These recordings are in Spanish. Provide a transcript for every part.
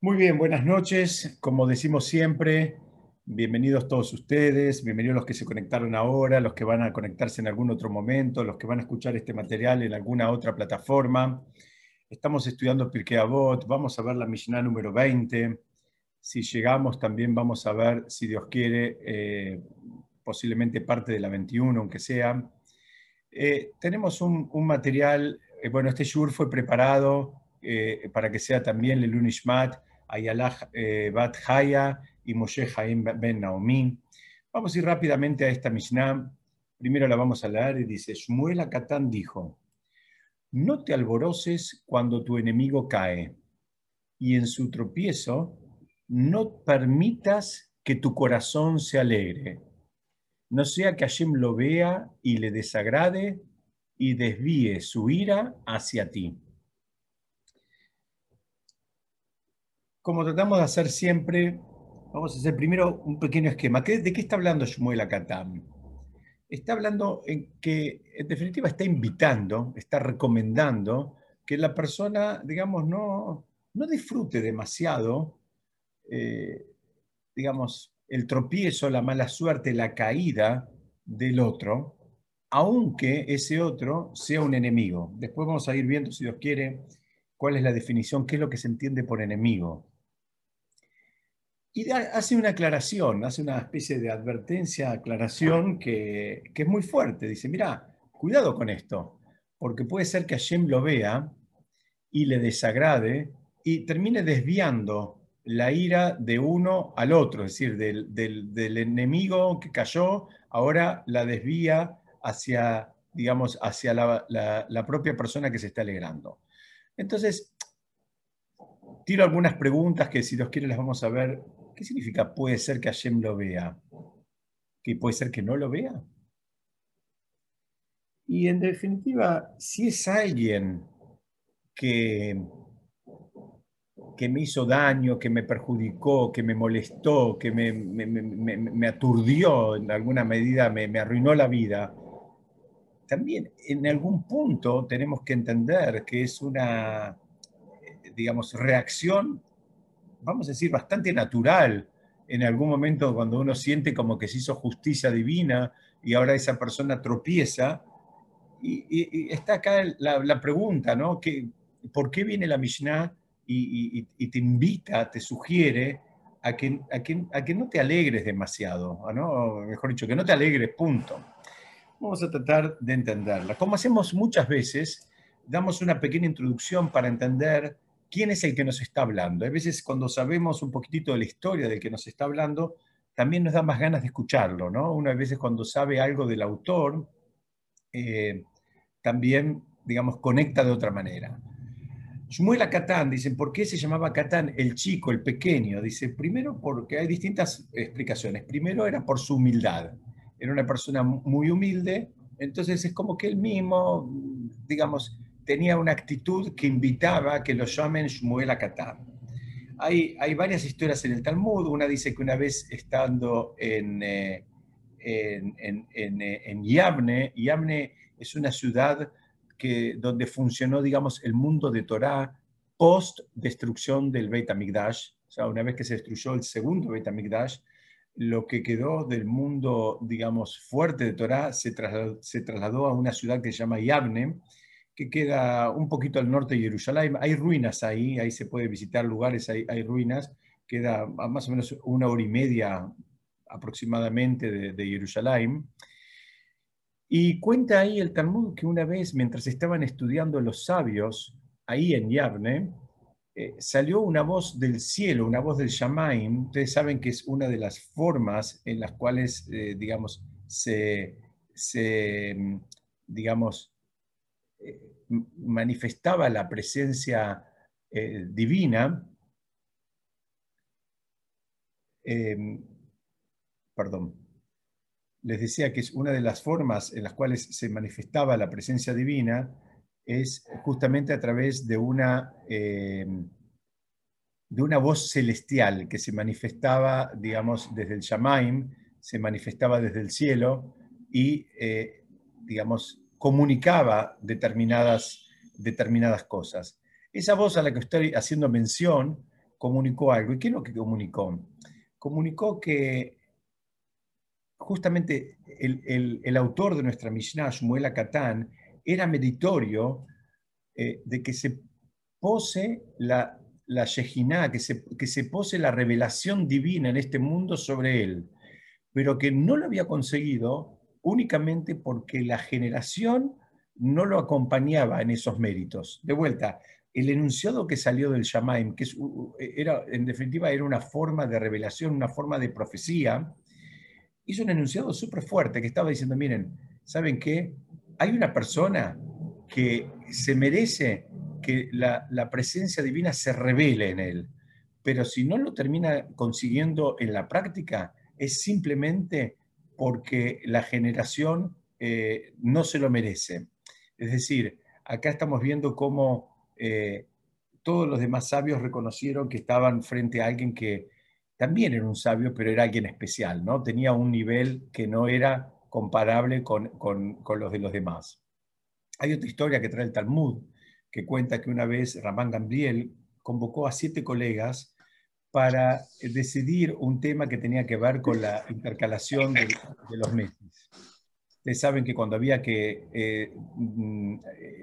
Muy bien, buenas noches. Como decimos siempre, bienvenidos todos ustedes, bienvenidos los que se conectaron ahora, los que van a conectarse en algún otro momento, los que van a escuchar este material en alguna otra plataforma. Estamos estudiando Pirkei Avot, vamos a ver la Mishnah número 20. Si llegamos, también vamos a ver, si Dios quiere, eh, posiblemente parte de la 21, aunque sea. Eh, tenemos un, material, eh, bueno, este shur fue preparado para que sea también el Lunishmat, Ayalah Bat Haya y Moshe Haim Ben Naomi. Vamos a ir rápidamente a esta Mishnah. Primero la vamos a leer y dice, Shmuel Akatán dijo, no te alboroces cuando tu enemigo cae y en su tropiezo no permitas que tu corazón se alegre. No sea que Hashem lo vea y le desagrade y desvíe su ira hacia ti. Como tratamos de hacer siempre, vamos a hacer primero un pequeño esquema. ¿De qué está hablando Shmuel Akatam? Está hablando en que, en definitiva, está invitando, está recomendando que la persona, digamos, no, no disfrute demasiado, eh, digamos, el tropiezo, la mala suerte, la caída del otro, aunque ese otro sea un enemigo. Después vamos a ir viendo, si Dios quiere, cuál es la definición, qué es lo que se entiende por enemigo. Y hace una aclaración, hace una especie de advertencia, aclaración que, es muy fuerte. Dice, mira, cuidado con esto, porque puede ser que Hashem lo vea y le desagrade y termine desviando la ira de uno al otro, es decir, del, enemigo que cayó, ahora la desvía hacia, digamos, hacia la, la propia persona que se está alegrando. Entonces, tiro algunas preguntas que si Dios quiere las vamos a ver ¿Qué significa puede ser que Hashem lo vea? ¿Que puede ser que no lo vea? Y en definitiva, si es alguien que, que me hizo daño, que me perjudicó, que me molestó, que me, aturdió en alguna medida, me, arruinó la vida, también en algún punto tenemos que entender que es una, digamos, reacción vamos a decir, bastante natural en algún momento cuando uno siente como que se hizo justicia divina y ahora esa persona tropieza. Y, está acá la, pregunta, ¿no? ¿Por qué viene la Mishnah y, te invita, te sugiere a que, a que, no te alegres demasiado, ¿no? Mejor dicho, que no te alegres, punto. Vamos a tratar de entenderla. Como hacemos muchas veces, damos una pequeña introducción para entender quién es el que nos está hablando. A veces cuando sabemos un poquitito de la historia del que nos está hablando, también nos da más ganas de escucharlo, ¿no? Una veces cuando sabe algo del autor, eh, también, digamos, conecta de otra manera. Shmuel Catán, dicen, ¿por qué se llamaba Catán el chico, el pequeño? Dice, primero porque hay distintas explicaciones. Primero era por su humildad. Era una persona muy humilde, entonces es como que él mismo, digamos, tenía una actitud que invitaba a que lo llamen Shmuel Akatá. Hay, hay varias historias en el Talmud. Una dice que una vez estando en, eh, en, en, eh, en, Yavne, Yavne es una ciudad que, donde funcionó, digamos, el mundo de Torah post destrucción del Beit HaMikdash. O sea, una vez que se destruyó el segundo Beit HaMikdash, lo que quedó del mundo, digamos, fuerte de Torah se trasladó, se trasladó a una ciudad que se llama Yavne, que queda un poquito al norte de Jerusalén. Hay ruinas ahí, ahí se puede visitar lugares, hay, hay ruinas. Queda más o menos una hora y media aproximadamente de, Jerusalén. Y cuenta ahí el Talmud que una vez, mientras estaban estudiando los sabios, ahí en Yavne, eh, salió una voz del cielo, una voz del Shamaim. Ustedes saben que es una de las formas en las cuales, eh, digamos, se, se, digamos, eh, manifestaba la presencia eh, divina, em, perdón, les decía que es una de las formas en las cuales se manifestaba la presencia divina es justamente a través de una, em, de una voz celestial que se manifestaba, digamos, desde el Shamaim, se manifestaba desde el cielo y, eh, digamos, comunicaba determinadas, determinadas cosas. Esa voz a la que estoy haciendo mención comunicó algo. ¿Y qué es lo que comunicó? Comunicó que justamente el, autor de nuestra Mishnah, Shmuel Katán, era meritorio eh, de que se pose la, la que se, que se pose la revelación divina en este mundo sobre él, pero que no lo había conseguido únicamente porque la generación no lo acompañaba en esos méritos. De vuelta, el enunciado que salió del Shamaim, que era, en definitiva era una forma de revelación, una forma de profecía, hizo un enunciado súper fuerte que estaba diciendo, miren, ¿saben qué? Hay una persona que se merece que la, la, presencia divina se revele en él, pero si no lo termina consiguiendo en la práctica, es simplemente porque la generación eh, no se lo merece. Es decir, acá estamos viendo cómo eh, todos los demás sabios reconocieron que estaban frente a alguien que también era un sabio, pero era alguien especial, ¿no? Tenía un nivel que no era comparable con, los de los demás. Hay otra historia que trae el Talmud, que cuenta que una vez Ramán Gambriel convocó a siete colegas para decidir un tema que tenía que ver con la intercalación de, los meses. Ustedes saben que cuando había que, eh, mm,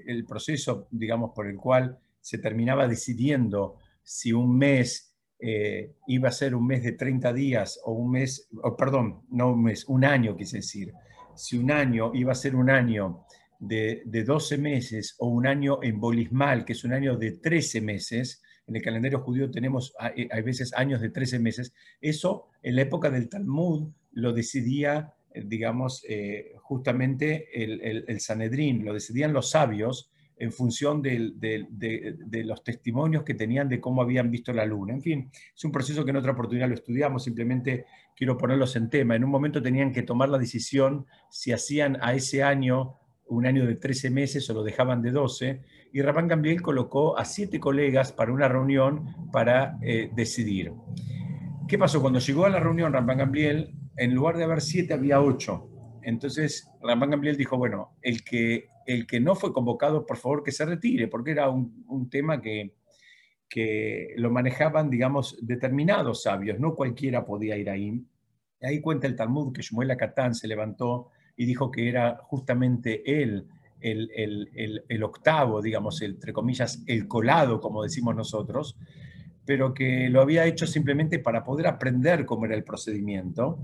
el proceso, digamos, por el cual se terminaba decidiendo si un mes eh, iba a ser un mes de 30 días o un mes, perdón, no un mes, un año quise decir, si un año iba a ser un año de, 12 meses o un año embolismal, que es un año de 13 meses, en el calendario judío tenemos a, eh, veces años de 13 meses, eso en la época del Talmud lo decidía, eh, digamos, justamente el, el Sanedrín, lo decidían los sabios, en función de, los testimonios que tenían de cómo habían visto la luna. En fin, es un proceso que en otra oportunidad lo estudiamos, simplemente quiero ponerlos en tema. En un momento tenían que tomar la decisión si hacían a ese año un año de 13 meses o lo dejaban de 12, y Rabán Gambiel colocó a siete colegas para una reunión para eh, decidir. ¿Qué pasó? Cuando llegó a la reunión Rabán Gambiel, en lugar de haber siete, había ocho. Entonces, Rabán Gambiel dijo, bueno, el que el que no fue convocado, por favor, que se retire, porque era un, tema que, que, lo manejaban, digamos, determinados sabios, no cualquiera podía ir ahí. Ahí cuenta el Talmud que Shmuel Akatán se levantó y dijo que era justamente él el, octavo, digamos, entre comillas, el colado, como decimos nosotros, pero que lo había hecho simplemente para poder aprender cómo era el procedimiento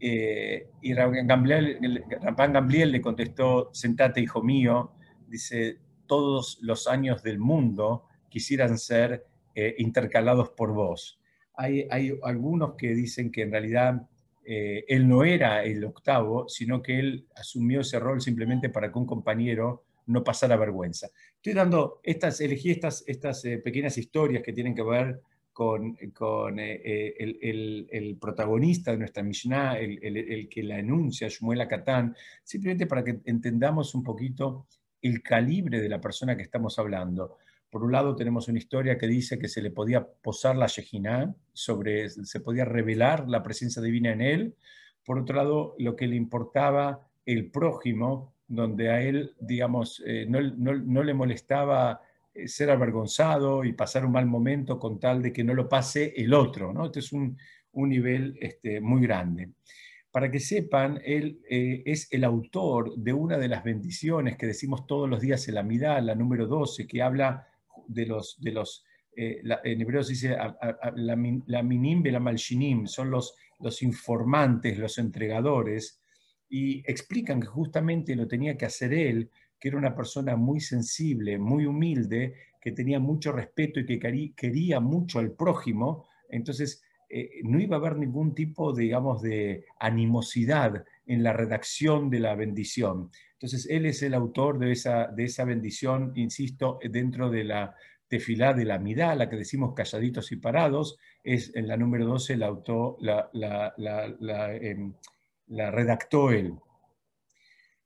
eh, y Rabban Gamliel, le contestó, sentate hijo mío, dice, todos los años del mundo quisieran ser eh, intercalados por vos. Hay, algunos que dicen que en realidad eh, él no era el octavo, sino que él asumió ese rol simplemente para que un compañero no pasara vergüenza. Estoy dando estas, elegí estas, estas pequeñas historias que tienen que ver con, con eh, eh, el, protagonista de nuestra Mishnah, el, que la enuncia, Shmuel Akatán, simplemente para que entendamos un poquito el calibre de la persona que estamos hablando. Por un lado tenemos una historia que dice que se le podía posar la Shejinah, sobre, se podía revelar la presencia divina en él. Por otro lado, lo que le importaba el prójimo, donde a él, digamos, eh, no, no, no, le molestaba eh, ser avergonzado y pasar un mal momento con tal de que no lo pase el otro. ¿no? Este es un, nivel este, muy grande. Para que sepan, él eh, es el autor de una de las bendiciones que decimos todos los días en la Midá, la número 12, que habla de los, de los eh, en hebreo se dice la, minim y la malshinim, son los, los informantes, los entregadores, y explican que justamente lo tenía que hacer él que era una persona muy sensible, muy humilde, que tenía mucho respeto y que quería mucho al prójimo, entonces eh, no iba a haber ningún tipo, digamos, de animosidad en la redacción de la bendición. Entonces, él es el autor de esa, de esa bendición, insisto, dentro de la tefilá de la midá, la que decimos calladitos y parados, es en la número 12, la, autor, la, em, la redactó él.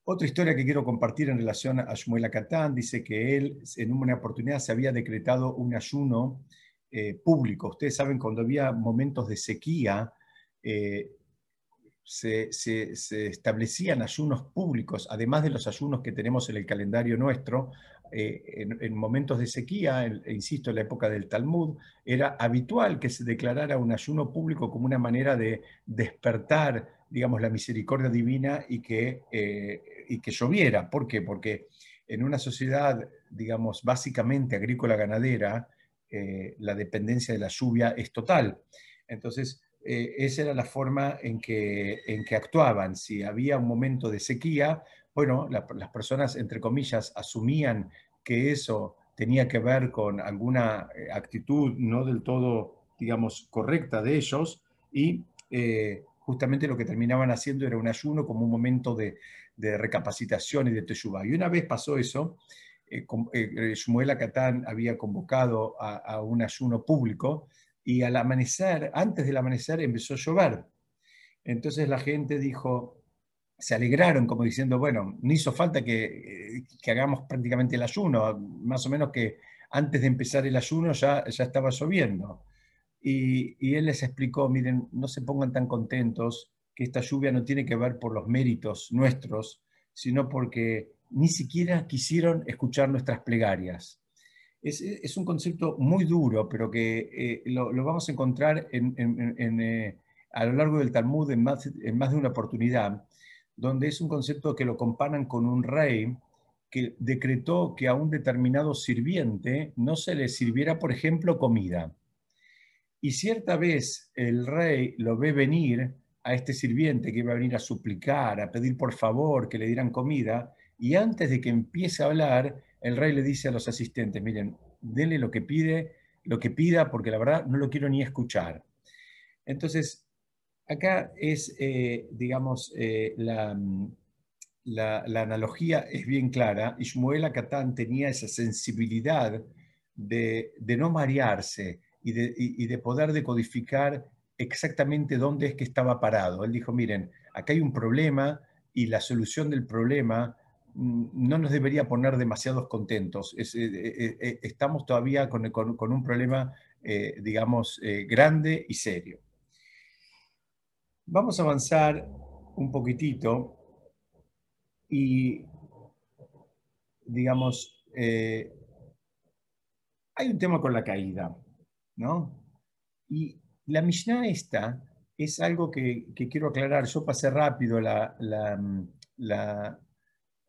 Otra historia que quiero compartir en relación a Shmuel Akatán dice que él en una oportunidad se había decretado un ayuno eh, público. Ustedes saben, cuando había momentos de sequía, eh, se, establecían ayunos públicos, además de los ayunos que tenemos en el calendario nuestro, eh, en, momentos de sequía, insisto, en la época del Talmud, era habitual que se declarara un ayuno público como una manera de despertar, digamos, la misericordia divina y que, y que lloviera. ¿Por qué? Porque en una sociedad, digamos, básicamente agrícola-ganadera, eh, la dependencia de la lluvia es total. Entonces, esa era la forma en que, en que actuaban. Si había un momento de sequía, bueno, las personas, entre comillas, asumían que eso tenía que ver con alguna eh, actitud no del todo, digamos, correcta de ellos y eh, justamente lo que terminaban haciendo era un ayuno como un momento de, recapacitación y de teshuvah. Y una vez pasó eso, eh, eh Shmuel Akatán había convocado a, un ayuno público y al amanecer, antes del amanecer, empezó a llover. Entonces la gente dijo, se alegraron como diciendo, bueno, no hizo falta que, hagamos prácticamente el ayuno, más o menos que antes de empezar el ayuno ya, ya estaba lloviendo. Y, él les explicó, miren, no se pongan tan contentos, que esta lluvia no tiene que ver por los méritos nuestros, sino porque ni siquiera quisieron escuchar nuestras plegarias. Es, un concepto muy duro, pero que eh, lo, vamos a encontrar eh, a lo largo del Talmud en más, en más de una oportunidad donde es un concepto que lo comparan con un rey que decretó que a un determinado sirviente no se le sirviera, por ejemplo, comida. Y cierta vez el rey lo ve venir a este sirviente que iba a venir a suplicar, a pedir por favor que le dieran comida, y antes de que empiece a hablar, el rey le dice a los asistentes, miren, denle lo que pide, lo que pida, porque la verdad no lo quiero ni escuchar. Entonces, Acá es, eh, digamos, eh, mm, la, analogía es bien clara y Shmuel Akatán tenía esa sensibilidad de, no marearse y de, poder decodificar exactamente dónde es que estaba parado. Él dijo, miren, acá hay un problema y la solución del problema no nos debería poner demasiados contentos. Eh, estamos todavía con, con un problema, digamos, grande y serio. Vamos a avanzar un poquitito y, digamos, eh, hay un tema con la caída, ¿no? Y la Mishnah esta es algo que, quiero aclarar. Yo pasé rápido la,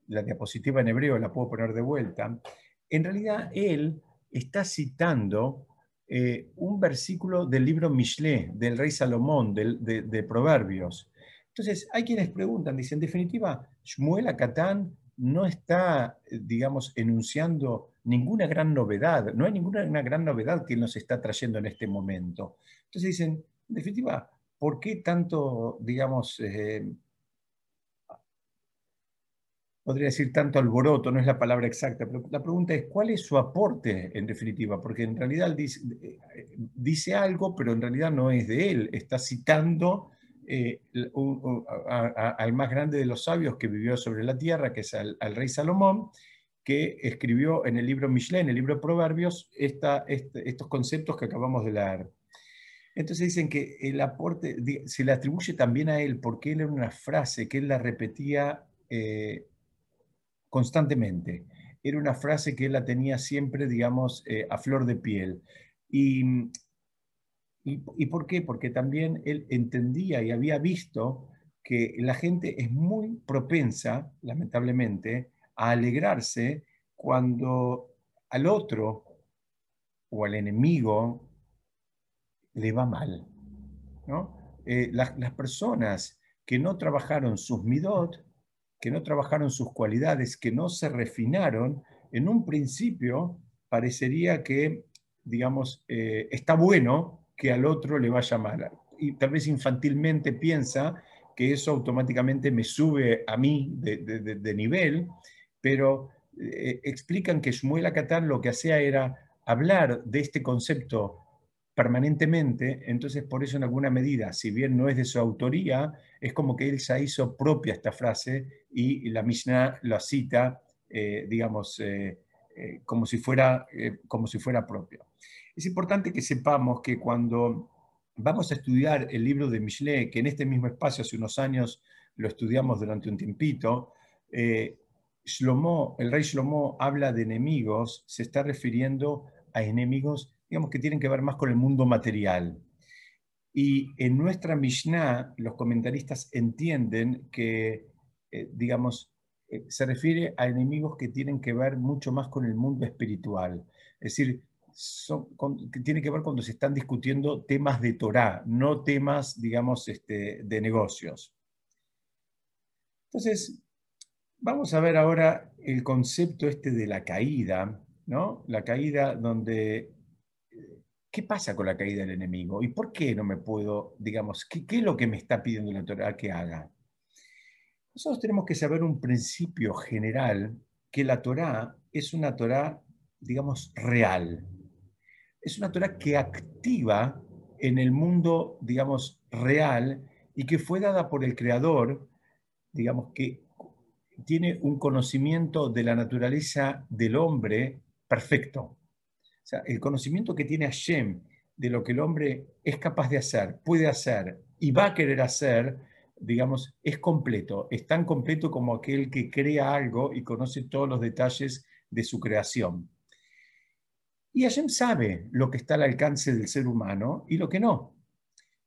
diapositiva en hebreo, la puedo poner de vuelta. En realidad, él está citando eh, un versículo del libro Mishle, del rey Salomón, de, Proverbios. Entonces, hay quienes preguntan, dicen, en definitiva, Shmuel Akatán no está, eh, digamos, enunciando ninguna gran novedad, no hay ninguna gran novedad que nos está trayendo en este momento. Entonces dicen, en definitiva, ¿por qué tanto, digamos, eh, podría decir tanto alboroto, no es la palabra exacta, pero la pregunta es, ¿cuál es su aporte en definitiva? Porque en realidad dice, algo, pero en realidad no es de él, está citando eh, al más grande de los sabios que vivió sobre la tierra, que es al, rey Salomón, que escribió en el libro Mishle, en el libro Proverbios, este, estos conceptos que acabamos de leer. Entonces dicen que el aporte se le atribuye también a él porque él era una frase que él la repetía eh, constantemente. Era una frase que él la tenía siempre, digamos, eh, a flor de piel. Y, y, por qué? Porque también él entendía y había visto que la gente es muy propensa, lamentablemente, a alegrarse cuando al otro o al enemigo le va mal. ¿no? Eh, las, las, personas que no trabajaron sus midot que no trabajaron sus cualidades, que no se refinaron, en un principio parecería que, digamos, eh, está bueno que al otro le vaya mal. Y tal vez infantilmente piensa que eso automáticamente me sube a mí de, nivel, pero eh, explican que Shmuel Akatán lo que hacía era hablar de este concepto permanentemente, entonces por eso en alguna medida, si bien no es de su autoría, es como que él ya hizo propia esta frase y la Mishnah la cita, eh, digamos, eh, eh, como, si fuera, como si fuera propia. Es importante que sepamos que cuando vamos a estudiar el libro de Mishle, que en este mismo espacio hace unos años lo estudiamos durante un tiempito, Shlomo, el rey Shlomo habla de enemigos, se está refiriendo a enemigos, digamos, que tienen que ver más con el mundo material. Y en nuestra Mishnah, los comentaristas entienden que, eh, digamos, eh, se refiere a enemigos que tienen que ver mucho más con el mundo espiritual. Es decir, que tiene que ver cuando se están discutiendo temas de Torah, no temas, digamos, este, de negocios. Entonces, vamos a ver ahora el concepto este de la caída, ¿no? La caída donde... ¿Qué pasa con la caída del enemigo? ¿Y por qué no me puedo, digamos, qué, es lo que me está pidiendo la Torah que haga? Nosotros tenemos que saber un principio general que la Torah es una Torah, digamos, real. Es una Torah que activa en el mundo, digamos, real y que fue dada por el Creador, digamos, que tiene un conocimiento de la naturaleza del hombre perfecto. El conocimiento que tiene Hashem de lo que el hombre es capaz de hacer, puede hacer y va a querer hacer, digamos, es completo, es tan completo como aquel que crea algo y conoce todos los detalles de su creación. Y Hashem sabe lo que está al alcance del ser humano y lo que no.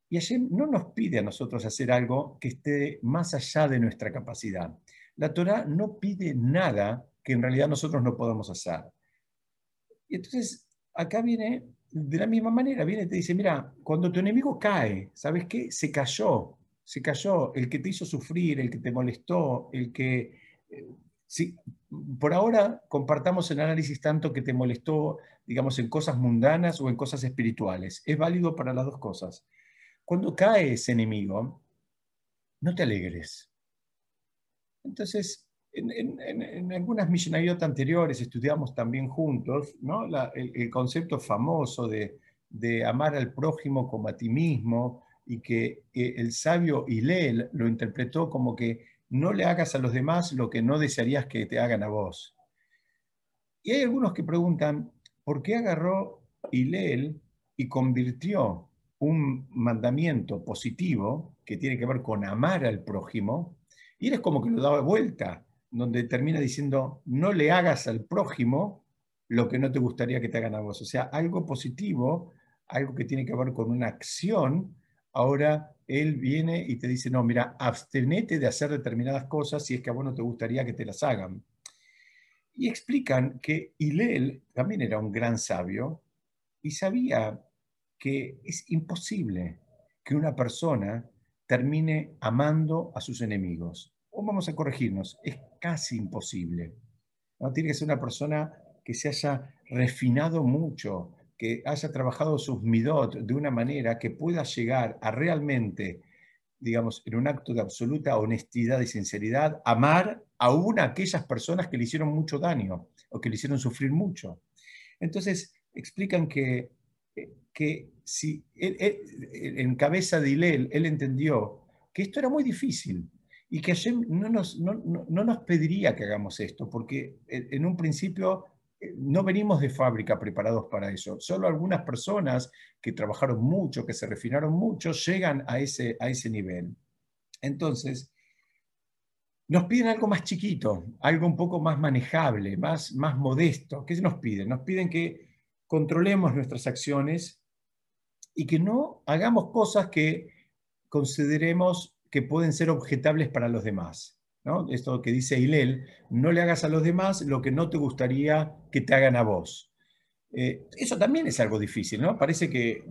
Y Hashem no nos pide a nosotros hacer algo que esté más allá de nuestra capacidad. La Torah no pide nada que en realidad nosotros no podamos hacer. Y entonces, acá viene, de la misma manera, viene y te dice, mira, cuando tu enemigo cae, ¿sabes qué? Se cayó, se cayó, el que te hizo sufrir, el que te molestó, el que... Eh, por ahora compartamos el análisis tanto que te molestó, digamos, en cosas mundanas o en cosas espirituales. Es válido para las dos cosas. Cuando cae ese enemigo, no te alegres. Entonces, en, algunas millenarios anteriores estudiamos también juntos el, concepto famoso de, amar al prójimo como a ti mismo, y que el sabio Hilel lo interpretó como que no le hagas a los demás lo que no desearías que te hagan a vos. Y hay algunos que preguntan, ¿por qué agarró Hilel y convirtió un mandamiento positivo que tiene que ver con amar al prójimo? Y él es como que lo daba vuelta, donde termina diciendo, no le hagas al prójimo lo que no te gustaría que te hagan a vos. O sea, algo positivo, algo que tiene que ver con una acción ahora él viene y te dice, no, mira, abstenete de hacer determinadas cosas si es que a vos no te gustaría que te las hagan. Y explican que Hilel también era un gran sabio y sabía que es imposible que una persona termine amando a sus enemigos. O vamos a corregirnos, es casi imposible. ¿no? Tiene que ser una persona que se haya refinado mucho, que haya trabajado sus midot de una manera que pueda llegar a realmente, digamos, en un acto de absoluta honestidad y sinceridad, amar aún a aquellas personas que le hicieron mucho daño o que le hicieron sufrir mucho. Entonces, explican que, que si en cabeza de Hilel él entendió que esto era muy difícil y que Hashem no nos, no, no nos pediría que hagamos esto, porque en un principio no venimos de fábrica preparados para eso. Solo algunas personas que trabajaron mucho, que se refinaron mucho, llegan a ese, a ese nivel. Entonces, nos piden algo más chiquito, algo un poco más manejable, más, más modesto. ¿Qué nos piden? Nos piden que controlemos nuestras acciones y que no hagamos cosas que consideremos que pueden ser objetables para los demás. Esto que dice Hilel, no le hagas a los demás lo que no te gustaría que te hagan a vos. Eh, eso también es algo difícil, ¿no? Parece que,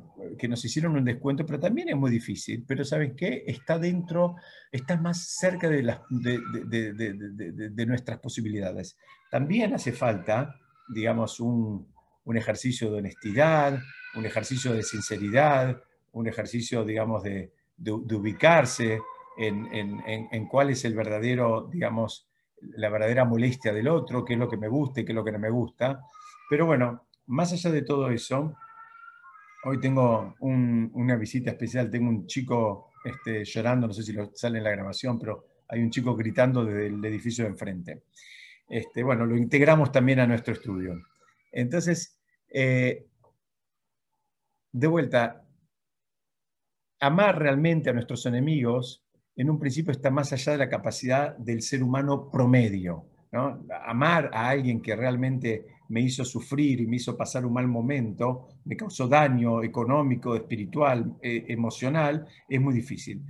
nos hicieron un descuento, pero también es muy difícil. Pero ¿sabes qué? Está dentro, está más cerca de, las, de, nuestras posibilidades. También hace falta, digamos, un, un, ejercicio de honestidad, un ejercicio de sinceridad, un ejercicio, digamos, de, ubicarse, en, cuál es el verdadero, digamos, la verdadera molestia del otro, qué es lo que me gusta y qué es lo que no me gusta. Pero bueno, más allá de todo eso, hoy tengo una visita especial, tengo un chico este, llorando, no sé si lo sale en la grabación, pero hay un chico gritando desde el edificio de enfrente. Este, bueno, lo integramos también a nuestro estudio. Entonces, eh, de vuelta, amar realmente a nuestros enemigos en un principio está más allá de la capacidad del ser humano promedio. Amar a alguien que realmente me hizo sufrir y me hizo pasar un mal momento, me causó daño económico, espiritual, eh, emocional, es muy difícil.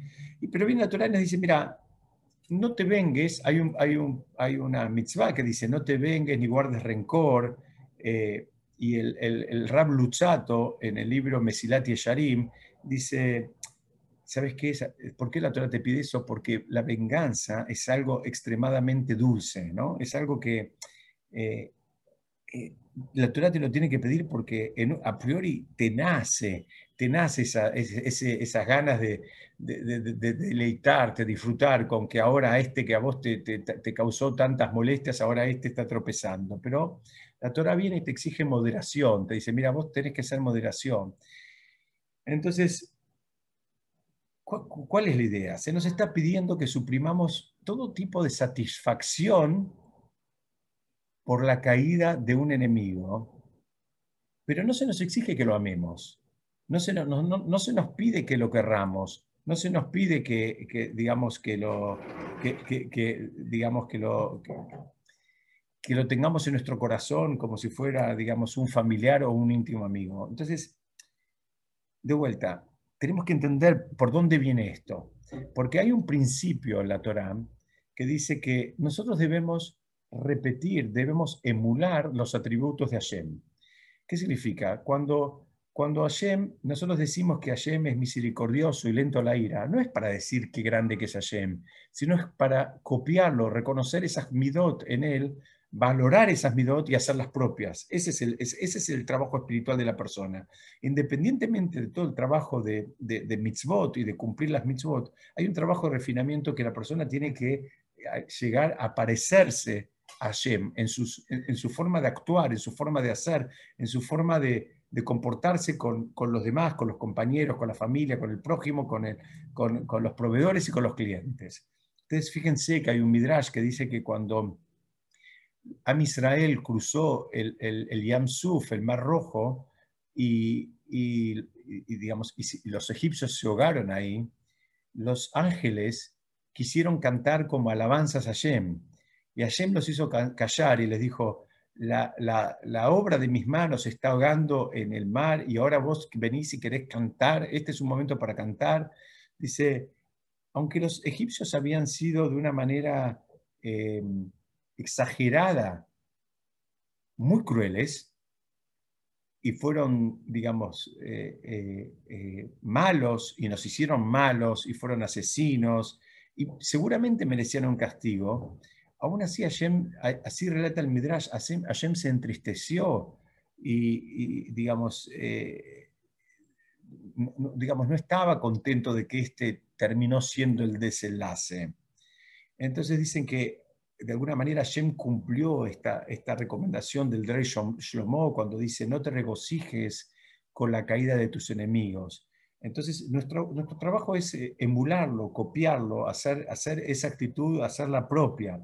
Pero bien natural nos dice, mira, no te vengues, hay, un, hay, un, hay una mitzvah que dice, no te vengues ni guardes rencor, eh, y el, el, el, Rab Luchato en el libro Mesilat y Sharim dice, ¿sabes qué? ¿Por qué la Torah te pide eso? Porque la venganza es algo extremadamente dulce, ¿no? Es algo que eh, eh, la Torah te lo tiene que pedir porque a priori te nace, te nace esa, esas ganas de, de, de, deleitarte, disfrutar con que ahora este que a vos te, causó tantas molestias, ahora este está tropezando. Pero la Torah viene y te exige moderación, te dice, mira, vos tenés que ser moderación. Entonces, ¿cuál es la idea? Se nos está pidiendo que suprimamos todo tipo de satisfacción por la caída de un enemigo, pero no se nos exige que lo amemos, no se nos, pide que lo querramos, no se nos pide que, digamos, que lo, que, digamos, que lo, que, lo tengamos en nuestro corazón como si fuera, digamos, un familiar o un íntimo amigo. Entonces, de vuelta, tenemos que entender por dónde viene esto, porque hay un principio en la Torá que dice que nosotros debemos repetir, debemos emular los atributos de Hashem. ¿Qué significa? Cuando, cuando Hashem, nosotros decimos que Hashem es misericordioso y lento a la ira, no es para decir qué grande que es Hashem, sino es para copiarlo, reconocer esas midot en él, valorar esas midot y hacerlas propias. Ese es, el, ese es el trabajo espiritual de la persona. Independientemente de todo el trabajo de, de, de mitzvot y de cumplir las mitzvot, hay un trabajo de refinamiento que la persona tiene que eh, llegar a parecerse Hashem, en, sus, en, su forma de actuar, en su forma de hacer, en su forma de, de comportarse con, con, los demás, con los compañeros, con la familia, con el prójimo, con, el, con, con, los proveedores y con los clientes. Entonces, fíjense que hay un midrash que dice que cuando Am Israel cruzó el, el, el Yam Suf, el Mar Rojo, y, digamos, los egipcios se ahogaron ahí, los ángeles quisieron cantar como alabanzas a Hashem y Hashem los hizo callar y les dijo, la, obra de mis manos está ahogando en el mar y ahora vos venís y querés cantar, este es un momento para cantar. Dice, aunque los egipcios habían sido de una manera eh, exagerada, muy crueles, y fueron, digamos, eh, eh, malos y nos hicieron malos y fueron asesinos y seguramente merecían un castigo, aún así Hashem, así relata el Midrash, Hashem, se entristeció y, digamos, eh, digamos, no estaba contento de que este terminó siendo el desenlace. Entonces dicen que de alguna manera Hashem cumplió esta, esta recomendación del rey Shlomo cuando dice, no te regocijes con la caída de tus enemigos. Entonces, nuestro, nuestro trabajo es eh, emularlo, copiarlo, hacer, hacer esa actitud, hacerla propia.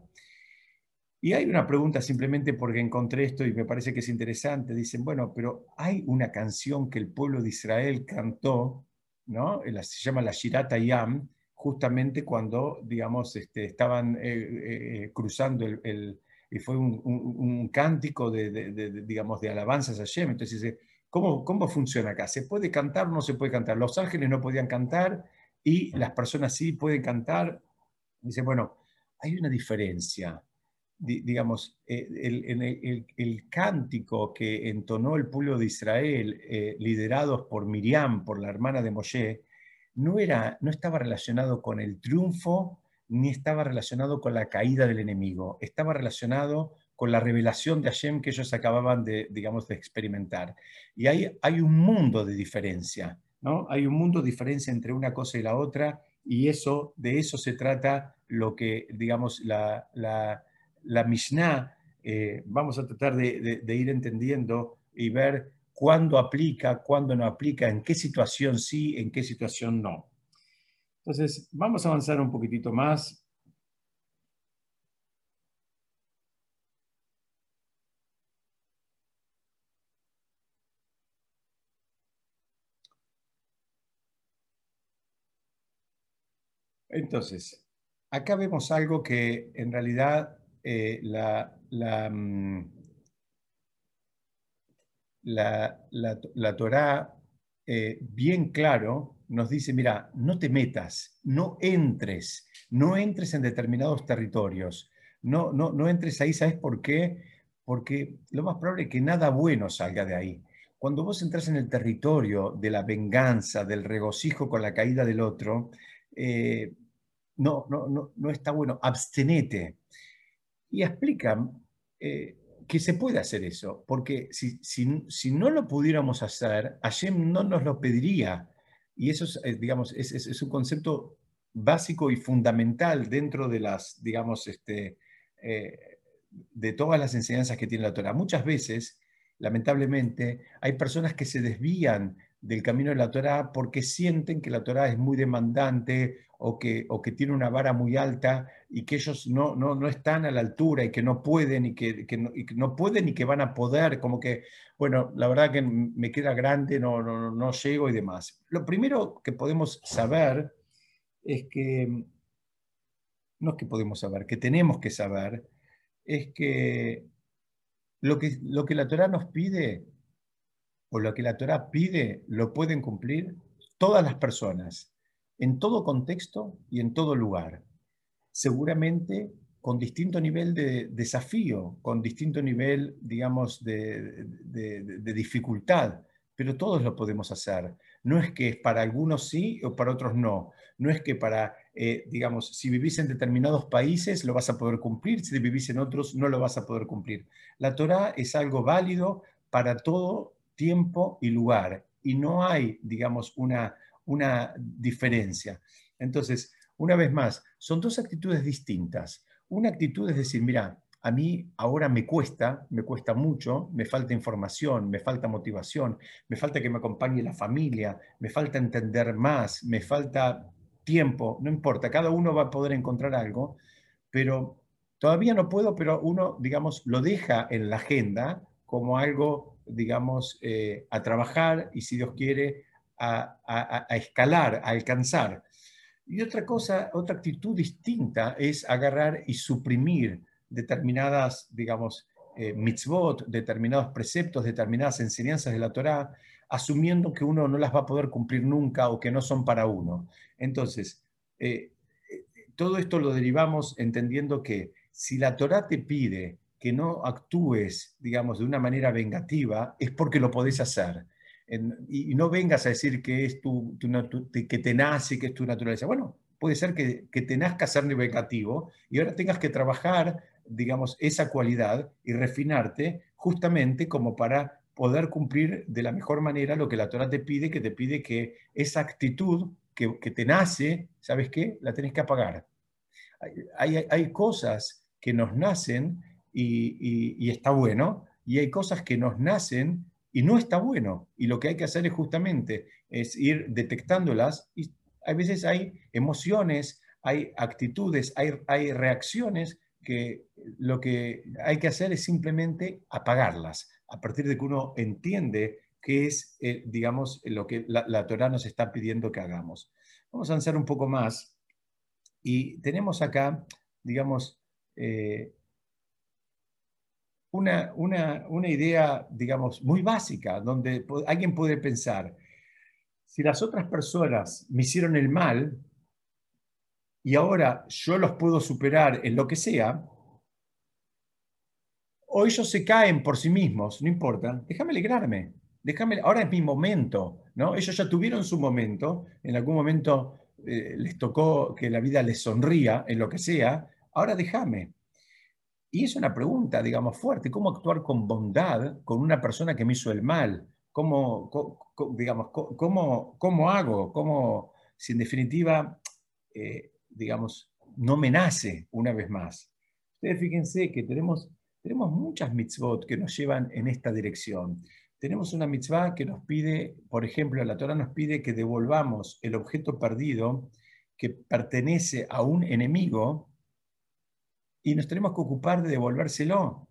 Y hay una pregunta simplemente porque encontré esto y me parece que es interesante. Dicen, bueno, pero hay una canción que el pueblo de Israel cantó, ¿no? Se llama la Shirata Yam, justamente cuando, digamos, este, estaban eh, eh, cruzando el, y fue un, cántico de, digamos, de alabanzas a Hashem. Entonces dice, ¿cómo, ¿cómo funciona acá? ¿Se puede cantar o no se puede cantar? Los ángeles no podían cantar y las personas sí pueden cantar. Dice, bueno, hay una diferencia digamos, eh, el, el, cántico que entonó el pueblo de Israel, eh, liderados por Miriam, por la hermana de Moshe, no, era, no estaba relacionado con el triunfo ni estaba relacionado con la caída del enemigo, estaba relacionado con la revelación de Hashem que ellos acababan de, digamos, de experimentar. Y hay, hay un mundo de diferencia, ¿no? Hay un mundo de diferencia entre una cosa y la otra, y eso, de eso se trata lo que, digamos, la, la la Mishnah, eh, vamos a tratar de, ir entendiendo y ver cuándo aplica, cuándo no aplica, en qué situación sí, en qué situación no. Entonces, vamos a avanzar un poquitito más. Entonces, acá vemos algo que en realidad eh, la, la, mm, la, la, Torah eh, bien claro nos dice, mira, no te metas, no entres, no entres en determinados territorios, no, no, no entres ahí, ¿sabes por qué? Porque lo más probable es que nada bueno salga de ahí. Cuando vos entras en el territorio de la venganza, del regocijo con la caída del otro, eh, no, no, no, no, está bueno, abstenete. Y explican eh, que se puede hacer eso, porque si, si, no lo pudiéramos hacer, Hashem no nos lo pediría. Y eso es, eh, digamos, es, un concepto básico y fundamental dentro de las, digamos, este, de todas las enseñanzas que tiene la Torah. Muchas veces lamentablemente, hay personas que se desvían del camino de la Torah porque sienten que la Torah es muy demandante o que, o que tiene una vara muy alta y que ellos no, no, no están a la altura y que no pueden y que, que, no, y que, no, pueden y que van a poder, como que, bueno, la verdad que me queda grande, no, no, no llego y demás. Lo primero que podemos saber es que, no es que podemos saber, que tenemos que saber, es que lo que, lo que la Torah nos pide, o lo que la Torah pide, lo pueden cumplir todas las personas, en todo contexto y en todo lugar. Seguramente con distinto nivel de desafío, con distinto nivel, digamos, de, de dificultad, pero todos lo podemos hacer. No es que para algunos sí o para otros no. No es que para, eh, digamos, si vivís en determinados países lo vas a poder cumplir, si vivís en otros no lo vas a poder cumplir. La Torah es algo válido para todo tiempo y lugar y no hay, digamos, una, una diferencia. Entonces, una vez más, son dos actitudes distintas. Una actitud es decir, mira, a mí ahora me cuesta, me cuesta mucho, me falta información, me falta motivación, me falta que me acompañe la familia, me falta entender más, me falta tiempo, no importa, cada uno va a poder encontrar algo, pero todavía no puedo, pero uno, digamos, lo deja en la agenda como algo, digamos, eh, a trabajar y si Dios quiere, a, a escalar, a alcanzar. Y otra cosa, otra actitud distinta es agarrar y suprimir determinadas, digamos, eh, mitzvot, determinados preceptos, determinadas enseñanzas de la Torá, asumiendo que uno no las va a poder cumplir nunca o que no son para uno. Entonces, eh, todo esto lo derivamos entendiendo que si la Torá te pide que no actúes, digamos, de una manera vengativa, es porque lo podés hacer. y, no vengas a decir que, es tu, que te nace, que es tu naturaleza. Bueno, puede ser que, que te nazca ser vengativo y ahora tengas que trabajar digamos, esa cualidad y refinarte justamente como para poder cumplir de la mejor manera lo que la Torah te pide, que te pide que esa actitud que, te nace, ¿sabes qué? La tenés que apagar. Hay, hay, cosas que nos nacen y, está bueno, y hay cosas que nos nacen y no está bueno. Y lo que hay que hacer es justamente es ir detectándolas y a veces hay emociones, hay actitudes, hay, hay reacciones que lo que hay que hacer es simplemente apagarlas, a partir de que uno entiende qué es, eh, digamos, lo que la, la, Torah nos está pidiendo que hagamos. Vamos a avanzar un poco más y tenemos acá, digamos, eh, una, una, una, idea, digamos, muy básica, donde alguien puede pensar, si las otras personas me hicieron el mal, y ahora yo los puedo superar en lo que sea, o ellos se caen por sí mismos, no importa, déjame alegrarme, déjame, ahora es mi momento, ¿no? Ellos ya tuvieron su momento, en algún momento eh, les tocó que la vida les sonría en lo que sea, ahora déjame. Y es una pregunta, digamos, fuerte, ¿cómo actuar con bondad con una persona que me hizo el mal? ¿Cómo, digamos, cómo, cómo hago? ¿Cómo, si en definitiva eh, digamos, no me nace una vez más. Ustedes fíjense que tenemos, tenemos muchas mitzvot que nos llevan en esta dirección. Tenemos una mitzvah que nos pide, por ejemplo, la Torah nos pide que devolvamos el objeto perdido que pertenece a un enemigo y nos tenemos que ocupar de devolvérselo.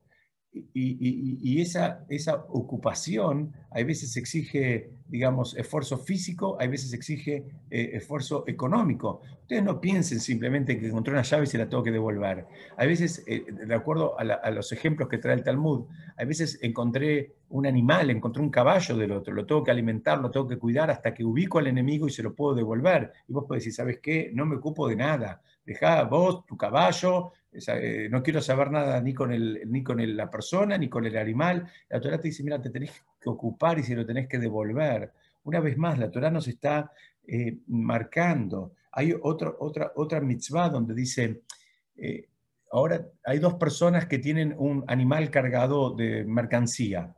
y, esa, esa ocupación a veces exige, digamos, esfuerzo físico, a veces exige eh, esfuerzo económico. Ustedes no piensen simplemente que encontré una llave y se la tengo que devolver. A veces, eh, de acuerdo a, los ejemplos que trae el Talmud, a veces encontré un animal, encontré un caballo del otro, lo tengo que alimentar, lo tengo que cuidar hasta que ubico al enemigo y se lo puedo devolver. Y vos podés decir, ¿sabes qué? No me ocupo de nada. Dejá vos, tu caballo, eh, no quiero saber nada ni con, el, ni con la persona, ni con el animal. La Torah te dice, mira, te tenés que ocupar y se lo tenés que devolver. Una vez más, la Torah nos está eh, marcando. Hay otra, otra, otra mitzvah donde dice, eh, ahora hay dos personas que tienen un animal cargado de mercancía.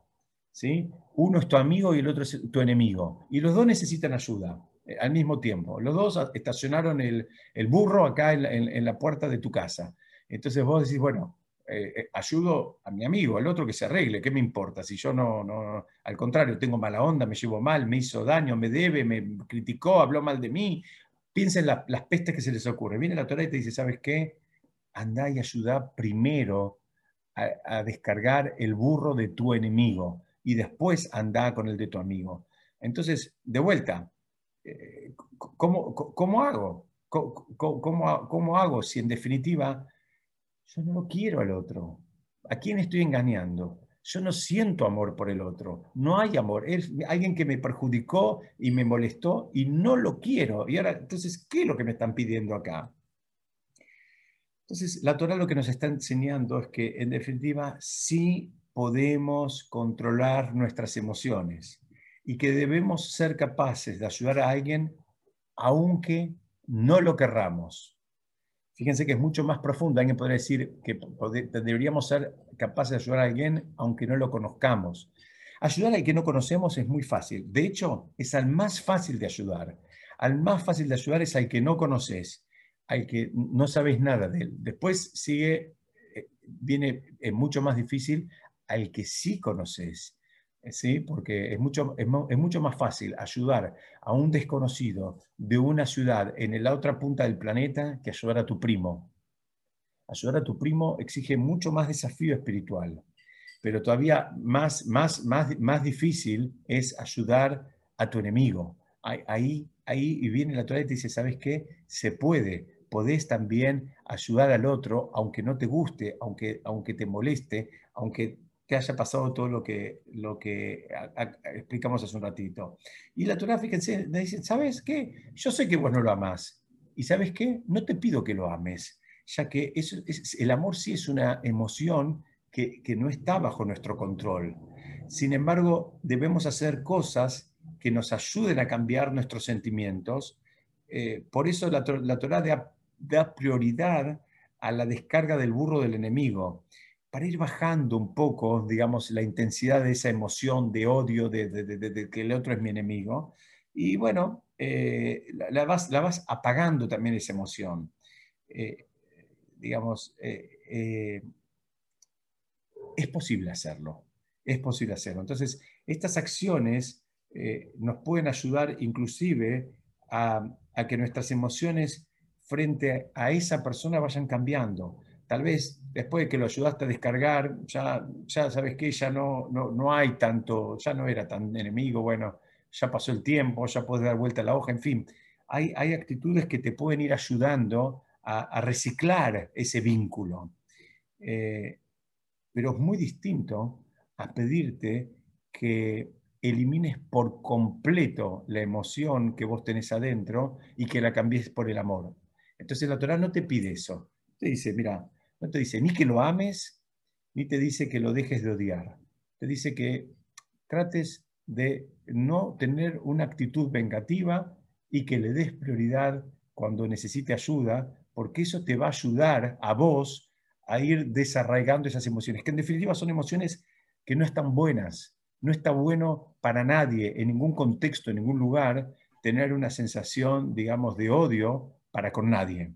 ¿sí? Uno es tu amigo y el otro es tu enemigo. Y los dos necesitan ayuda al mismo tiempo. Los dos estacionaron el, burro acá en la puerta de tu casa. Entonces vos decís, bueno, eh, eh, ayudo a mi amigo, al otro que se arregle, ¿qué me importa? Si yo no, no, al contrario, tengo mala onda, me llevo mal, me hizo daño, me debe, me criticó, habló mal de mí, piensen en las pestes que se les ocurre. Viene la Torah y te dice, ¿sabes qué? Andá y ayuda primero a, descargar el burro de tu enemigo y después andá con el de tu amigo. Entonces, de vuelta, eh, ¿cómo, cómo hago? ¿Cómo, cómo hago si en definitiva yo no quiero al otro. ¿A quién estoy engañando? Yo no siento amor por el otro. No hay amor. Es alguien que me perjudicó y me molestó y no lo quiero. Y ahora, entonces, ¿qué es lo que me están pidiendo acá? Entonces, la Torah lo que nos está enseñando es que, en definitiva, sí podemos controlar nuestras emociones y que debemos ser capaces de ayudar a alguien aunque no lo querramos. Fíjense que es mucho más profundo. Alguien podría decir que deberíamos ser capaces de ayudar a alguien aunque no lo conozcamos. Ayudar al que no conocemos es muy fácil. De hecho, es al más fácil de ayudar. Al más fácil de ayudar es al que no conoces, al que no sabes nada de él. Después sigue, eh, viene es mucho más difícil al que sí conoces. ¿Sí? porque es mucho, es, mucho más fácil ayudar a un desconocido de una ciudad en la otra punta del planeta que ayudar a tu primo. Ayudar a tu primo exige mucho más desafío espiritual, pero todavía más, más, más, más difícil es ayudar a tu enemigo. Ahí, ahí viene la Torah y te dice, ¿sabes qué? Se puede, podés también ayudar al otro, aunque no te guste, aunque, aunque te moleste, aunque que haya pasado todo lo que, lo que explicamos hace un ratito. Y la Torah, fíjense, me dice, ¿sabes qué? Yo sé que vos no lo amás. ¿Y sabes qué? No te pido que lo ames, ya que eso es, el amor sí es una emoción que, que, no está bajo nuestro control. Sin embargo, debemos hacer cosas que nos ayuden a cambiar nuestros sentimientos. Eh, por eso la, la Torah da, da prioridad a la descarga del burro del enemigo para ir bajando un poco, digamos, la intensidad de esa emoción de odio, de, que el otro es mi enemigo. Y bueno, eh, la, vas, apagando también esa emoción. Eh, digamos, eh, es posible hacerlo, es posible hacerlo. Entonces, estas acciones nos pueden ayudar inclusive a que nuestras emociones frente a esa persona vayan cambiando tal vez después de que lo ayudaste a descargar, ya, ya sabes que ya no, no, hay tanto, ya no era tan enemigo, bueno, ya pasó el tiempo, ya puedes dar vuelta a la hoja, en fin, hay, hay actitudes que te pueden ir ayudando a, reciclar ese vínculo. Eh, pero es muy distinto a pedirte que elimines por completo la emoción que vos tenés adentro y que la cambies por el amor. Entonces la Torah no te pide eso. Te dice, mira, no te dice ni que lo ames, ni te dice que lo dejes de odiar. Te dice que trates de no tener una actitud vengativa y que le des prioridad cuando necesite ayuda, porque eso te va a ayudar a vos a ir desarraigando esas emociones, que en definitiva son emociones que no están buenas. No está bueno para nadie, en ningún contexto, en ningún lugar, tener una sensación, digamos, de odio para con nadie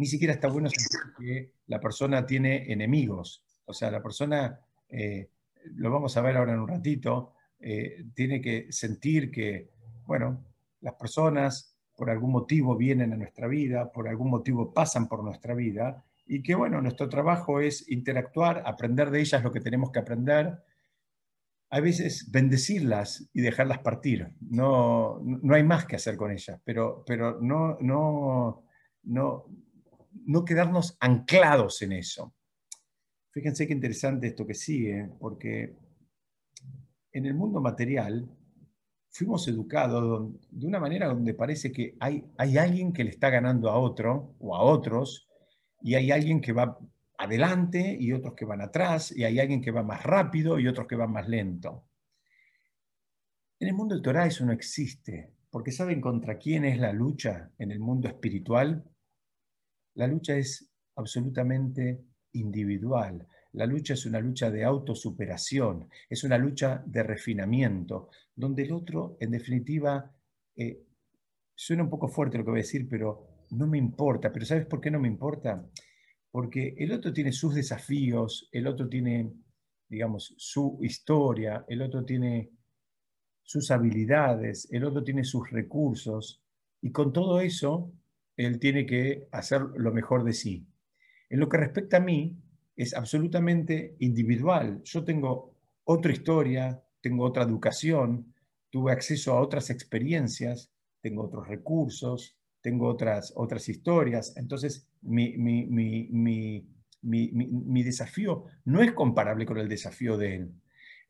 ni siquiera está bueno que la persona tiene enemigos. O sea, la persona, eh, lo vamos a ver ahora en un ratito, eh, tiene que sentir que, bueno, las personas por algún motivo vienen a nuestra vida, por algún motivo pasan por nuestra vida, y que bueno, nuestro trabajo es interactuar, aprender de ellas lo que tenemos que aprender, a veces bendecirlas y dejarlas partir. No, no hay más que hacer con ellas, pero, pero no, no, no, no quedarnos anclados en eso. Fíjense qué interesante esto que sigue, porque en el mundo material fuimos educados de una manera donde parece que hay, hay alguien que le está ganando a otro o a otros, y hay alguien que va adelante y otros que van atrás, y hay alguien que va más rápido y otros que van más lento. En el mundo del Torah eso no existe, porque ¿saben contra quién es la lucha en el mundo espiritual? La lucha es absolutamente individual. La lucha es una lucha de autosuperación, es una lucha de refinamiento, donde el otro, en definitiva, eh, suena un poco fuerte lo que voy a decir, pero no me importa. Pero ¿sabes por qué no me importa? Porque el otro tiene sus desafíos, el otro tiene, digamos, su historia, el otro tiene sus habilidades, el otro tiene sus recursos, y con todo eso, él tiene que hacer lo mejor de sí. En lo que respecta a mí, es absolutamente individual. Yo tengo otra historia, tengo otra educación, tuve acceso a otras experiencias, tengo otros recursos, tengo otras, otras historias. Entonces, mi, mi, desafío no es comparable con el desafío de él.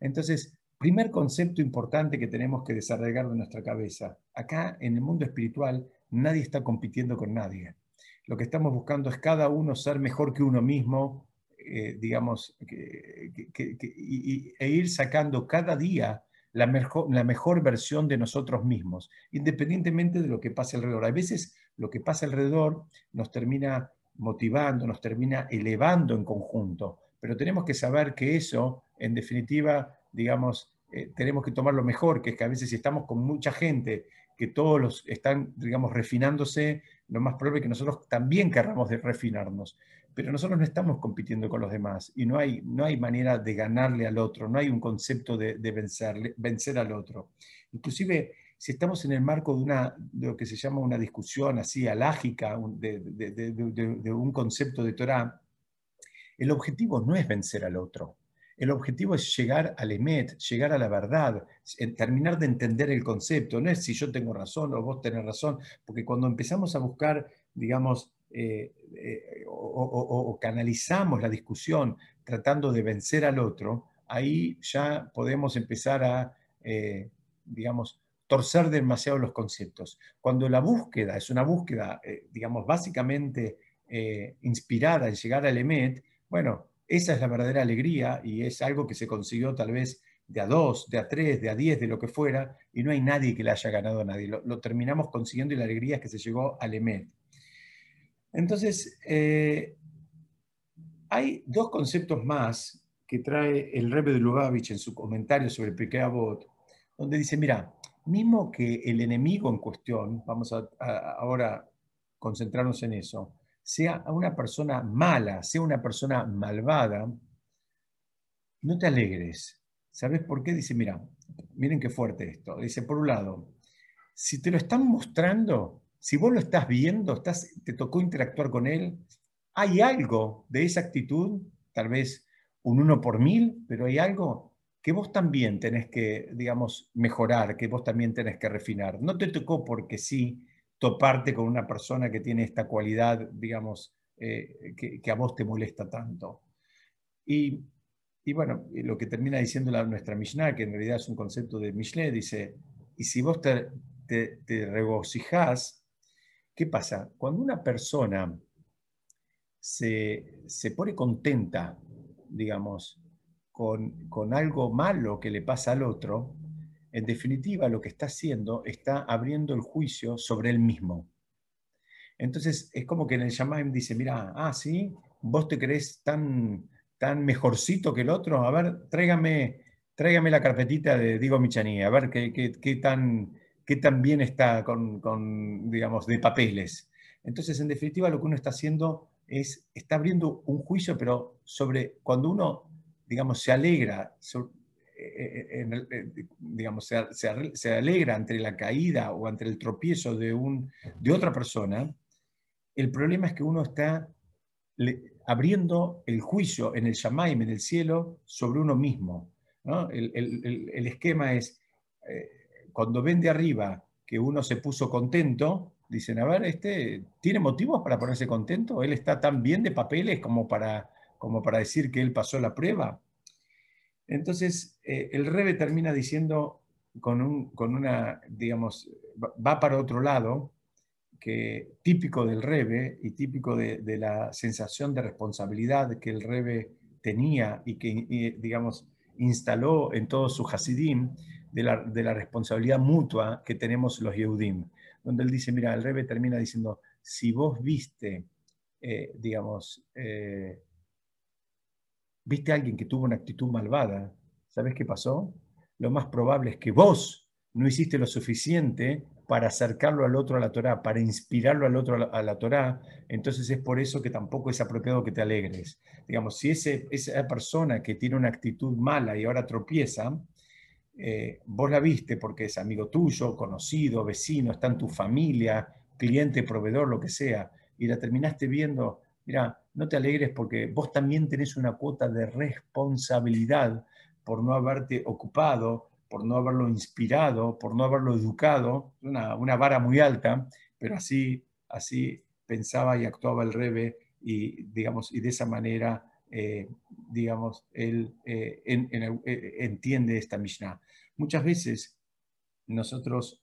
Entonces, primer concepto importante que tenemos que desarrollar de nuestra cabeza. Acá, en el mundo espiritual, nadie está compitiendo con nadie. Lo que estamos buscando es cada uno ser mejor que uno mismo, eh, digamos, e ir sacando cada día la mejor, la mejor versión de nosotros mismos, independientemente de lo que pase alrededor. A veces lo que pasa alrededor nos termina motivando, nos termina elevando en conjunto, pero tenemos que saber que eso, en definitiva, digamos, eh, tenemos que tomar lo mejor, que es que a veces si estamos con mucha gente, que todos los están, digamos, refinándose, lo más probable es que nosotros también querramos de refinarnos pero nosotros no estamos compitiendo con los demás y no hay, no hay manera de ganarle al otro, no hay un concepto de, vencerle, vencer al otro. Inclusive, si estamos en el marco de, una, de lo que se llama una discusión así alágica, de, de un concepto de Torah, el objetivo no es vencer al otro. El objetivo es llegar al Emet, llegar a la verdad, terminar de entender el concepto. No es si yo tengo razón o vos tenés razón, porque cuando empezamos a buscar, digamos, eh, eh, o, canalizamos la discusión tratando de vencer al otro, ahí ya podemos empezar a, eh, digamos, torcer demasiado los conceptos. Cuando la búsqueda es una búsqueda, digamos, básicamente inspirada en llegar al EMET, bueno, esa es la verdadera alegría y es algo que se consiguió tal vez de a dos, de a tres, de a diez, de lo que fuera, y no hay nadie que le haya ganado a nadie. Lo, lo terminamos consiguiendo y la alegría es que se llegó al EMET. Entonces, eh, hay dos conceptos más que trae el Rebbe de Lubavitch en su comentario sobre el Pirkei Avot, donde dice, mira, mismo que el enemigo en cuestión, vamos a, ahora concentrarnos en eso, sea una persona mala, sea una persona malvada, no te alegres. ¿Sabes por qué? Dice, mira, miren qué fuerte esto. Dice, por un lado, si te lo están mostrando, si vos lo estás viendo, estás, te tocó interactuar con él, hay algo de esa actitud, tal vez un uno por mil, pero hay algo que vos también tenés que, digamos, mejorar, que vos también tenés que refinar. No te tocó porque sí toparte con una persona que tiene esta cualidad, digamos, eh, que, a vos te molesta tanto. Y, bueno, lo que termina diciendo la, nuestra Mishnah, que en realidad es un concepto de Mishle, dice, y si vos te, te, te regocijás ¿Qué pasa? Cuando una persona se, pone contenta, digamos, con, algo malo que le pasa al otro, en definitiva lo que está haciendo está abriendo el juicio sobre él mismo. Entonces es como que en el Shamaim dice, mira, ah, sí, vos te crees tan, tan mejorcito que el otro, a ver, tráigame, tráigame la carpetita de Diego Michani, a ver qué, qué tan, que también está con, digamos, de papeles. Entonces, en definitiva, lo que uno está haciendo es, está abriendo un juicio, pero sobre cuando uno, digamos, se alegra, eh, eh, digamos, se, alegra entre la caída o entre el tropiezo de, un, de otra persona, el problema es que uno está abriendo el juicio en el Shamaim, en el cielo, sobre uno mismo. El, esquema es, eh, cuando ven de arriba que uno se puso contento, dicen, a ver, este tiene motivos para ponerse contento, él está tan bien de papeles como para, como para decir que él pasó la prueba. Entonces, eh, el Rebe termina diciendo con, un, con una, digamos, va para otro lado, que típico del Rebe y típico de, la sensación de responsabilidad que el Rebe tenía y que, digamos, instaló en todos sus Hasidim de la, de la, responsabilidad mutua que tenemos los Yehudim, donde él dice, mira, el Rebe termina diciendo, si vos viste, eh, digamos, eh, viste a alguien que tuvo una actitud malvada, ¿sabes qué pasó? Lo más probable es que vos no hiciste lo suficiente para acercarlo al otro a la Torá, para inspirarlo al otro a la, Torá, entonces es por eso que tampoco es apropiado que te alegres. Digamos, si ese, esa persona que tiene una actitud mala y ahora tropieza, eh, vos la viste porque es amigo tuyo, conocido, vecino, está en tu familia, cliente, proveedor, lo que sea, y la terminaste viendo, mira, no te alegres porque vos también tenés una cuota de responsabilidad por no haberte ocupado por no haberlo inspirado, por no haberlo educado, una, una vara muy alta, pero así, así pensaba y actuaba el Rebe y, digamos, y de esa manera, eh, digamos, él eh, eh, entiende esta Mishnah. Muchas veces nosotros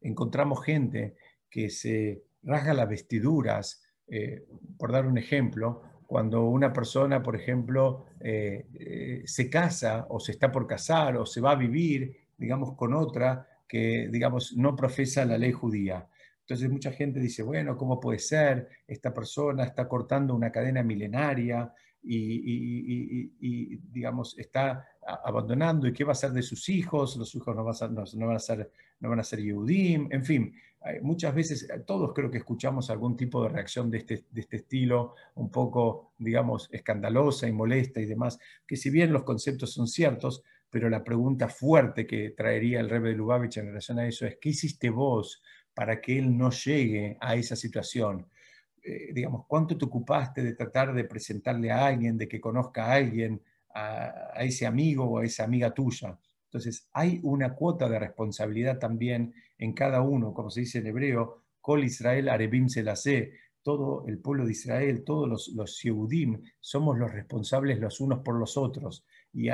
encontramos gente que se rasga las vestiduras, por dar un ejemplo, cuando una persona, por ejemplo, eh, eh, se casa o se está por casar o se va a vivir, digamos, con otra que, digamos, no profesa la ley judía. Entonces mucha gente dice, bueno, ¿cómo puede ser? Esta persona está cortando una cadena milenaria y, digamos, está abandonando. ¿Y qué va a hacer de sus hijos? Los hijos no, van a ser, no, van a ser, no van a ser Yehudim. En fin, muchas veces, eh, todos creo que escuchamos algún tipo de reacción de este, de este estilo, un poco, digamos, escandalosa y molesta y demás, que si bien los conceptos son ciertos, pero la pregunta fuerte que traería el Rebbe de Lubavitch en relación a eso es, ¿qué hiciste vos para que él no llegue a esa situación? Eh, digamos, ¿cuánto te ocupaste de tratar de presentarle a alguien, de que conozca a alguien, a ese amigo o a esa amiga tuya? Entonces, hay una cuota de responsabilidad también en cada uno, como se dice en hebreo, Kol Israel Arebim Selasé, todo el pueblo de Israel, todos los, los somos los responsables los unos por los otros. Y,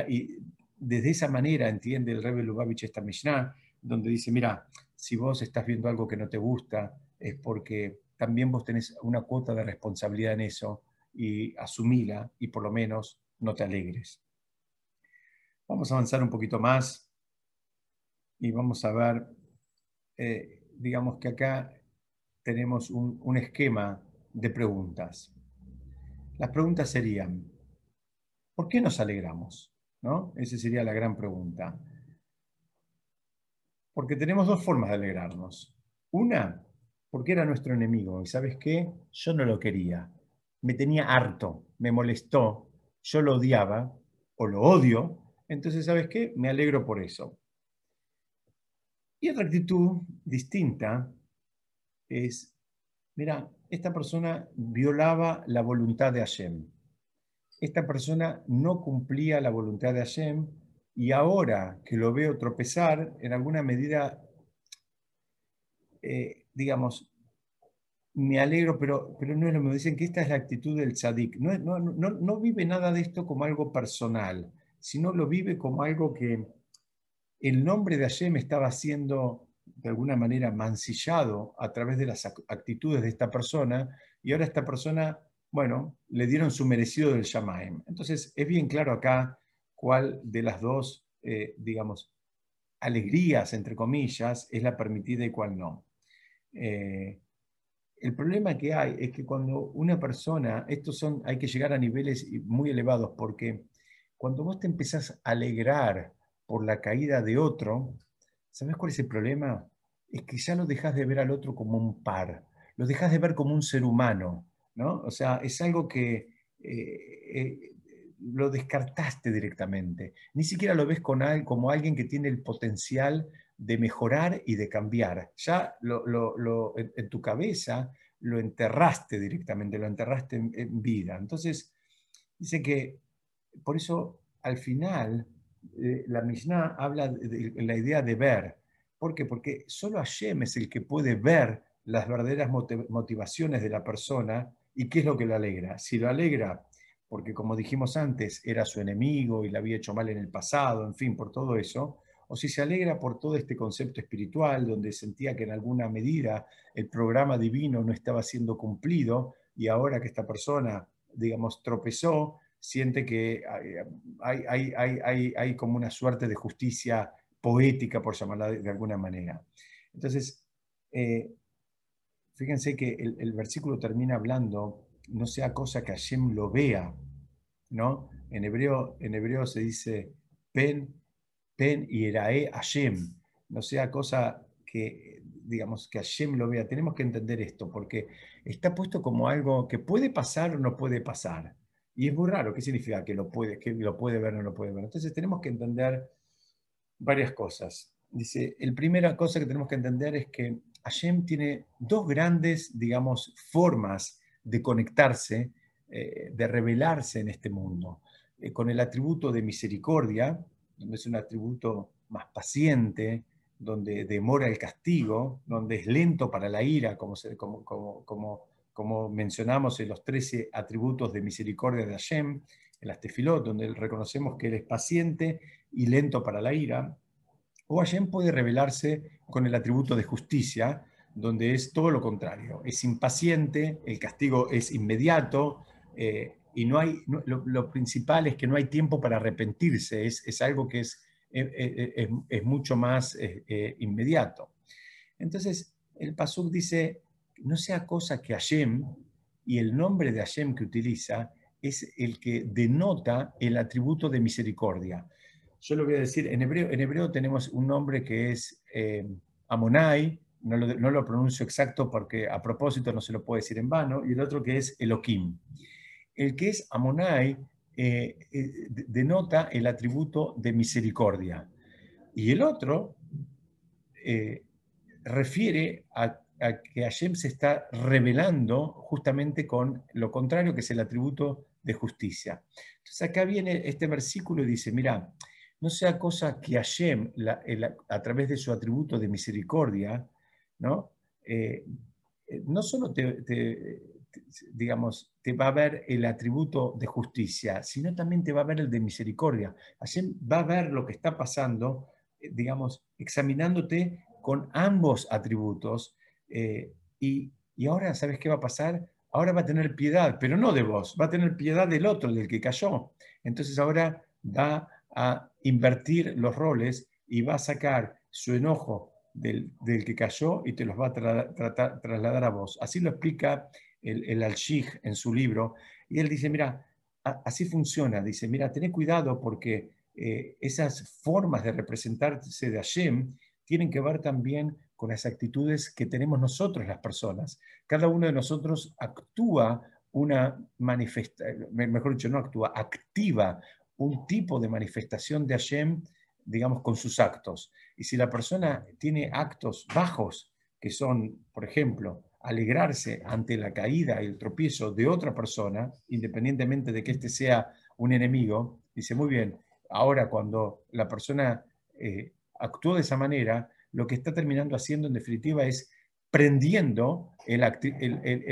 desde esa manera entiende el Rebbe Lubavitch esta Mishnah, donde dice, mira, si vos estás viendo algo que no te gusta, es porque también vos tenés una cuota de responsabilidad en eso y asumila y por lo menos no te alegres. Vamos a avanzar un poquito más y vamos a ver, eh, digamos que acá tenemos un, esquema de preguntas. Las preguntas serían, ¿por qué nos alegramos? ¿No? Esa sería la gran pregunta. Porque tenemos dos formas de alegrarnos. Una, porque era nuestro enemigo. ¿Y sabes qué? Yo no lo quería. Me tenía harto, me molestó, yo lo odiaba o lo odio entonces, ¿sabes qué? Me alegro por eso. Y otra actitud distinta es, mira, esta persona violaba la voluntad de Hashem. Esta persona no cumplía la voluntad de Hashem y ahora que lo veo tropezar, en alguna medida, eh, digamos, me alegro, pero, pero no es lo mismo. Dicen que esta es la actitud del tzadik. No, no, no, no vive nada de esto como algo personal sino lo vive como algo que el nombre de Hashem estaba siendo de alguna manera mancillado a través de las actitudes de esta persona y ahora esta persona, bueno, le dieron su merecido del Shamaim. Entonces es bien claro acá cuál de las dos, eh, digamos, alegrías, entre comillas, es la permitida y cuál no. Eh, el problema que hay es que cuando una persona, estos son, hay que llegar a niveles muy elevados porque cuando vos te empezás a alegrar por la caída de otro, ¿sabes cuál es el problema? Es que ya lo dejas de ver al otro como un par, lo dejas de ver como un ser humano, ¿no? O sea, es algo que eh, eh, lo descartaste directamente. Ni siquiera lo ves con, como alguien que tiene el potencial de mejorar y de cambiar. Ya lo, en, tu cabeza lo enterraste directamente, lo enterraste en, vida. Entonces, dice que por eso al final eh, la Mishnah habla de, la idea de ver. ¿Por qué? Porque solo Hashem es el que puede ver las verdaderas motivaciones de la persona y qué es lo que lo alegra. Si lo alegra porque, como dijimos antes, era su enemigo y le había hecho mal en el pasado, en fin, por todo eso, o si se alegra por todo este concepto espiritual, donde sentía que en alguna medida el programa divino no estaba siendo cumplido y ahora que esta persona, digamos, tropezó, siente que hay, hay, hay, hay como una suerte de justicia poética, por llamarla de, alguna manera. Entonces, eh, fíjense que el, el, versículo termina hablando, no sea cosa que Hashem lo vea, ¿no? En hebreo, en hebreo se dice, pen Pen y Erae Hashem, no sea cosa que, digamos, que Hashem lo vea. Tenemos que entender esto, porque está puesto como algo que puede pasar o no puede pasar. Y es muy raro, ¿qué significa que lo puede, que lo puede ver o no lo puede ver? Entonces tenemos que entender varias cosas. Dice, la primera cosa que tenemos que entender es que Hashem tiene dos grandes, digamos, formas de conectarse, eh, de revelarse en este mundo. Eh, con el atributo de misericordia, donde es un atributo más paciente, donde demora el castigo, donde es lento para la ira, como, como, como, como, mencionamos en los 13 atributos de misericordia de Hashem, en las tefilot, donde reconocemos que Él es paciente y lento para la ira. O Hashem puede revelarse con el atributo de justicia, donde es todo lo contrario. Es impaciente, el castigo es inmediato, eh, y no hay, lo, principal es que no hay tiempo para arrepentirse, es, es algo que es, eh, eh, eh, es, mucho más inmediato. Entonces, el Pasuk dice, no sea cosa que Hashem, y el nombre de Hashem que utiliza es el que denota el atributo de misericordia. Yo lo voy a decir, en hebreo, en hebreo tenemos un nombre que es Amonai, no lo, no lo, pronuncio exacto porque a propósito no se lo puedo decir en vano, y el otro que es Elohim el que es Amonai eh, eh, denota el atributo de misericordia. Y el otro eh, refiere a, que Hashem se está revelando justamente con lo contrario, que es el atributo de justicia. Entonces acá viene este versículo y dice, mira, no sea cosa que Hashem, a través de su atributo de misericordia, ¿no? no solo te, digamos, te va a ver el atributo de justicia, sino también te va a ver el de misericordia. Hashem va a ver lo que está pasando, eh, digamos, examinándote con ambos atributos. Eh, y, y ahora, ¿sabes qué va a pasar? Ahora va a tener piedad, pero no de vos, va a tener piedad del otro, del que cayó. Entonces ahora va a invertir los roles y va a sacar su enojo del, del, que cayó y te los va a trasladar a vos. Así lo explica el, el al en su libro, y él dice, mira, así funciona, dice, mira, ten cuidado porque eh, esas formas de representarse de Hashem tienen que ver también con las actitudes que tenemos nosotros las personas. Cada uno de nosotros actúa una manifestación, mejor dicho, no actúa, activa un tipo de manifestación de Hashem, digamos, con sus actos. Y si la persona tiene actos bajos, que son, por ejemplo, alegrarse ante la caída y el tropiezo de otra persona, independientemente de que éste sea un enemigo, dice, muy bien, ahora cuando la persona eh, actuó de esa manera, lo que está terminando haciendo en definitiva es prendiendo el,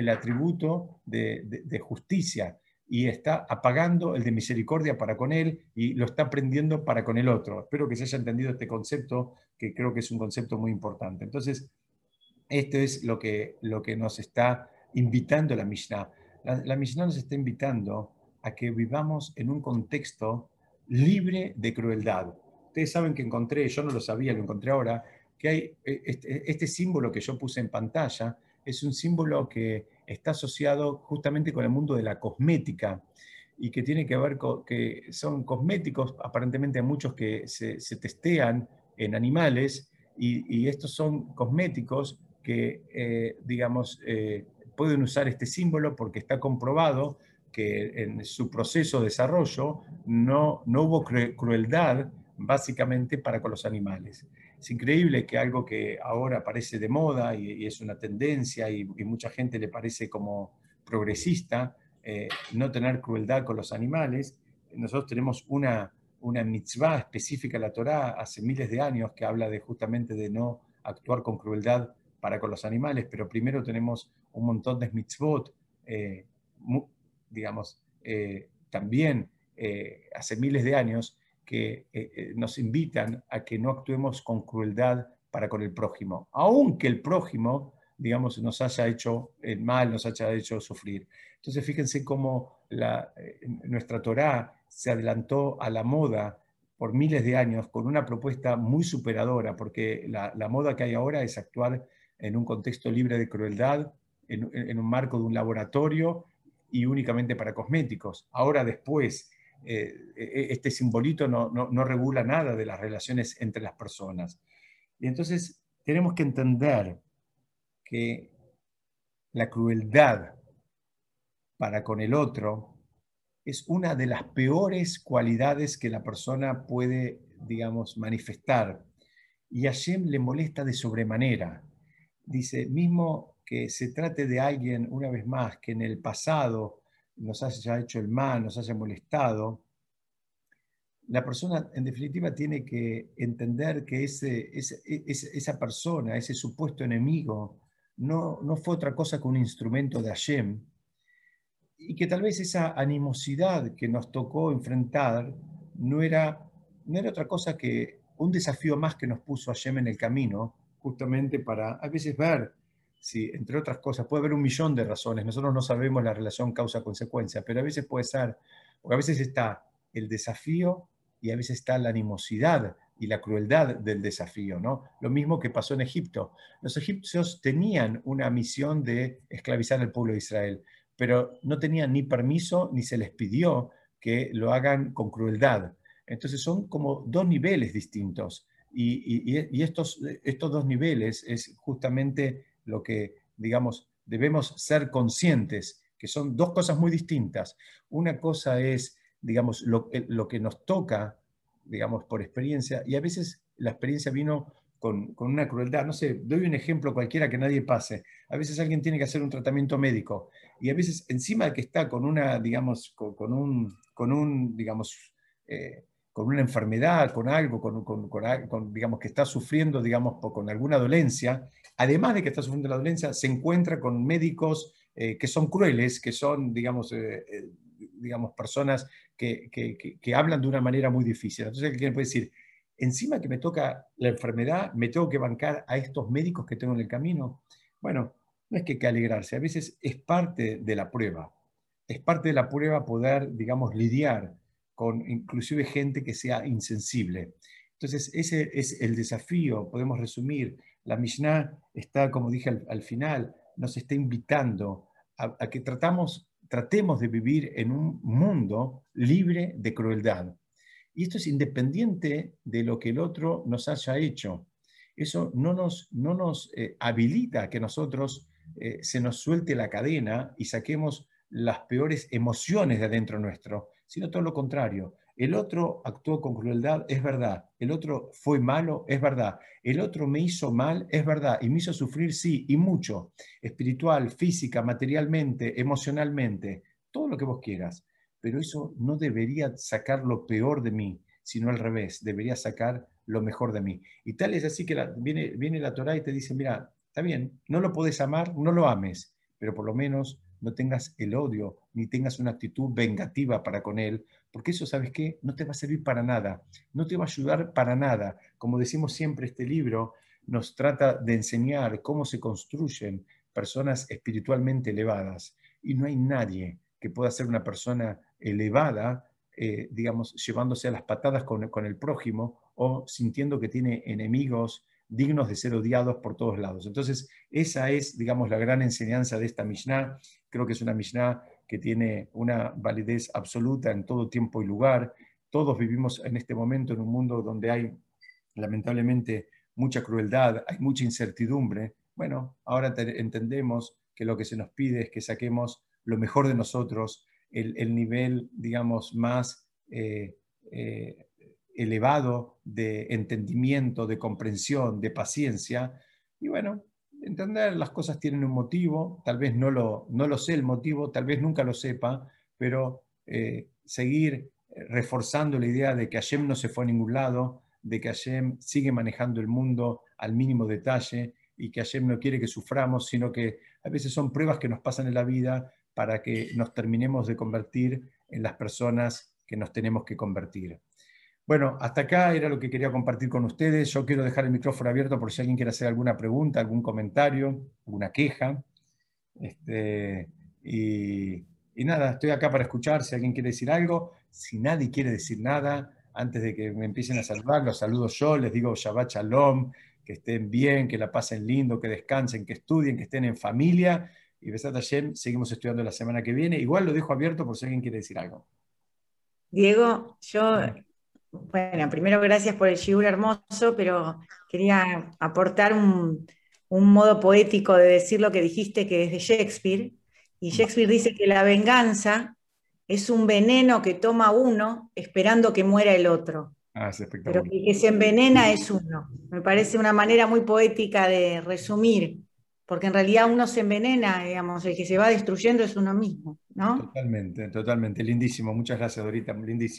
atributo de, justicia y está apagando el de misericordia para con él y lo está prendiendo para con el otro. Espero que se haya entendido este concepto, que creo que es un concepto muy importante. Entonces, esto es lo que, lo que nos está invitando la Mishnah. La, Mishnah nos está invitando a que vivamos en un contexto libre de crueldad. Ustedes saben que encontré, yo no lo sabía, lo encontré ahora, que hay e, este, este, símbolo que yo puse en pantalla, es un símbolo que está asociado justamente con el mundo de la cosmética y que tiene que ver con que son cosméticos, aparentemente muchos que se, testean en animales y, y, estos son cosméticos que, eh, digamos, eh, pueden usar este símbolo porque está comprobado que en su proceso de desarrollo no, no hubo crueldad básicamente para con los animales. Es increíble que algo que ahora parece de moda y, es una tendencia y, mucha gente le parece como progresista, eh, no tener crueldad con los animales. Nosotros tenemos una, una mitzvah específica en la Torá hace miles de años que habla de justamente de no actuar con crueldad para con los animales, pero primero tenemos un montón de mitzvot, eh, digamos, eh, también hace miles de años que eh, eh, nos invitan a que no actuemos con crueldad para con el prójimo, aunque el prójimo, digamos, nos haya hecho el mal, nos haya hecho sufrir. Entonces, fíjense cómo la, eh, nuestra Torá se adelantó a la moda por miles de años con una propuesta muy superadora, porque la, moda que hay ahora es actuar en un contexto libre de crueldad, en, en un marco de un laboratorio y únicamente para cosméticos. Ahora después eh, e-, este simbolito no, no, regula nada de las relaciones entre las personas. Y entonces tenemos que entender que la crueldad para con el otro es una de las peores cualidades que la persona puede, digamos, manifestar. Y a Hashem le molesta de sobremanera. Dice, mismo que se trate de alguien, una vez más, que en el pasado nos haya hecho el mal, nos haya molestado, la persona en definitiva tiene que entender que ese, esa persona, ese supuesto enemigo, no, no fue otra cosa que un instrumento de Hashem, y que tal vez esa animosidad que nos tocó enfrentar no era, no era otra cosa que un desafío más que nos puso Hashem en el camino, justamente para a veces ver Sí, entre otras cosas, puede haber un millón de razones. Nosotros no sabemos la relación causa-consecuencia, pero a veces puede ser, porque a veces está el desafío y a veces está la animosidad y la crueldad del desafío, ¿no? Lo mismo que pasó en Egipto. Los egipcios tenían una misión de esclavizar al pueblo de Israel, pero no tenían ni permiso ni se les pidió que lo hagan con crueldad. Entonces son como dos niveles distintos. Y, y estos, estos dos niveles es justamente lo que, digamos, debemos ser conscientes, que son dos cosas muy distintas. Una cosa es, digamos, lo, lo que nos toca, digamos, por experiencia, y a veces la experiencia vino con, con, una crueldad. No sé, doy un ejemplo cualquiera que nadie pase. A veces alguien tiene que hacer un tratamiento médico y a veces encima de que está con una, digamos, con, un, con un, digamos, eh, con una enfermedad, con algo, con, con, digamos, que está sufriendo, digamos, con alguna dolencia, además de que está sufriendo la dolencia, se encuentra con médicos eh, que son crueles, que son, digamos, eh, eh, digamos personas que, que, hablan de una manera muy difícil. Entonces, ¿qué puede decir? Encima que me toca la enfermedad, me tengo que bancar a estos médicos que tengo en el camino. Bueno, no es que hay que alegrarse, a veces es parte de la prueba. Es parte de la prueba poder, digamos, lidiar con inclusive gente que sea insensible. Entonces, ese es el desafío, podemos resumir, la Mishnah está, como dije al, final, nos está invitando a, que tratamos, tratemos de vivir en un mundo libre de crueldad. Y esto es independiente de lo que el otro nos haya hecho. Eso no nos, no nos eh, habilita que nosotros eh, se nos suelte la cadena y saquemos las peores emociones de adentro nuestro, sino todo lo contrario. El otro actuó con crueldad, es verdad. El otro fue malo, es verdad. El otro me hizo mal, es verdad. Y me hizo sufrir, sí, y mucho. Espiritual, física, materialmente, emocionalmente, todo lo que vos quieras. Pero eso no debería sacar lo peor de mí, sino al revés, debería sacar lo mejor de mí. Y tal es así que viene, viene la Torah y te dice, mira, está bien, no lo puedes amar, no lo ames, pero por lo menos no tengas el odio, ni tengas una actitud vengativa para con él, porque eso, ¿sabes qué? No te va a servir para nada, no te va a ayudar para nada. Como decimos siempre, este libro nos trata de enseñar cómo se construyen personas espiritualmente elevadas, y no hay nadie que pueda ser una persona elevada, eh, digamos, llevándose a las patadas con, con el prójimo o sintiendo que tiene enemigos dignos de ser odiados por todos lados. Entonces, esa es, digamos, la gran enseñanza de esta Mishnah. Creo que es una Mishnah que tiene una validez absoluta en todo tiempo y lugar. Todos vivimos en este momento en un mundo donde hay, lamentablemente, mucha crueldad, hay mucha incertidumbre. Bueno, ahora entendemos que lo que se nos pide es que saquemos lo mejor de nosotros, el, nivel, digamos, más... Eh, eh, elevado de entendimiento, de comprensión, de paciencia. Y bueno, entender las cosas tienen un motivo, tal vez no lo, no lo sé el motivo, tal vez nunca lo sepa, pero eh, seguir reforzando la idea de que Hashem no se fue a ningún lado, de que Hashem sigue manejando el mundo al mínimo detalle y que Hashem no quiere que suframos, sino que a veces son pruebas que nos pasan en la vida para que nos terminemos de convertir en las personas que nos tenemos que convertir. Bueno, hasta acá era lo que quería compartir con ustedes. Yo quiero dejar el micrófono abierto por si alguien quiere hacer alguna pregunta, algún comentario, alguna queja. Este, y, nada, estoy acá para escuchar si alguien quiere decir algo. Si nadie quiere decir nada, antes de que me empiecen a saludar, los saludo yo, les digo Shabbat Shalom, que estén bien, que la pasen lindo, que descansen, que estudien, que estén en familia. Y Besat Hashem, seguimos estudiando la semana que viene. Igual lo dejo abierto por si alguien quiere decir algo. Diego, yo, bueno, primero gracias por el shiur hermoso, pero quería aportar un, un modo poético de decir lo que dijiste que es de Shakespeare. Y Shakespeare dice que la venganza es un veneno que toma uno esperando que muera el otro. Ah, es Pero que, que se envenena es uno. Me parece una manera muy poética de resumir, porque en realidad uno se envenena, digamos, el que se va destruyendo es uno mismo, ¿no? Totalmente, totalmente. Lindísimo. Muchas gracias, Dorita. Lindísimo.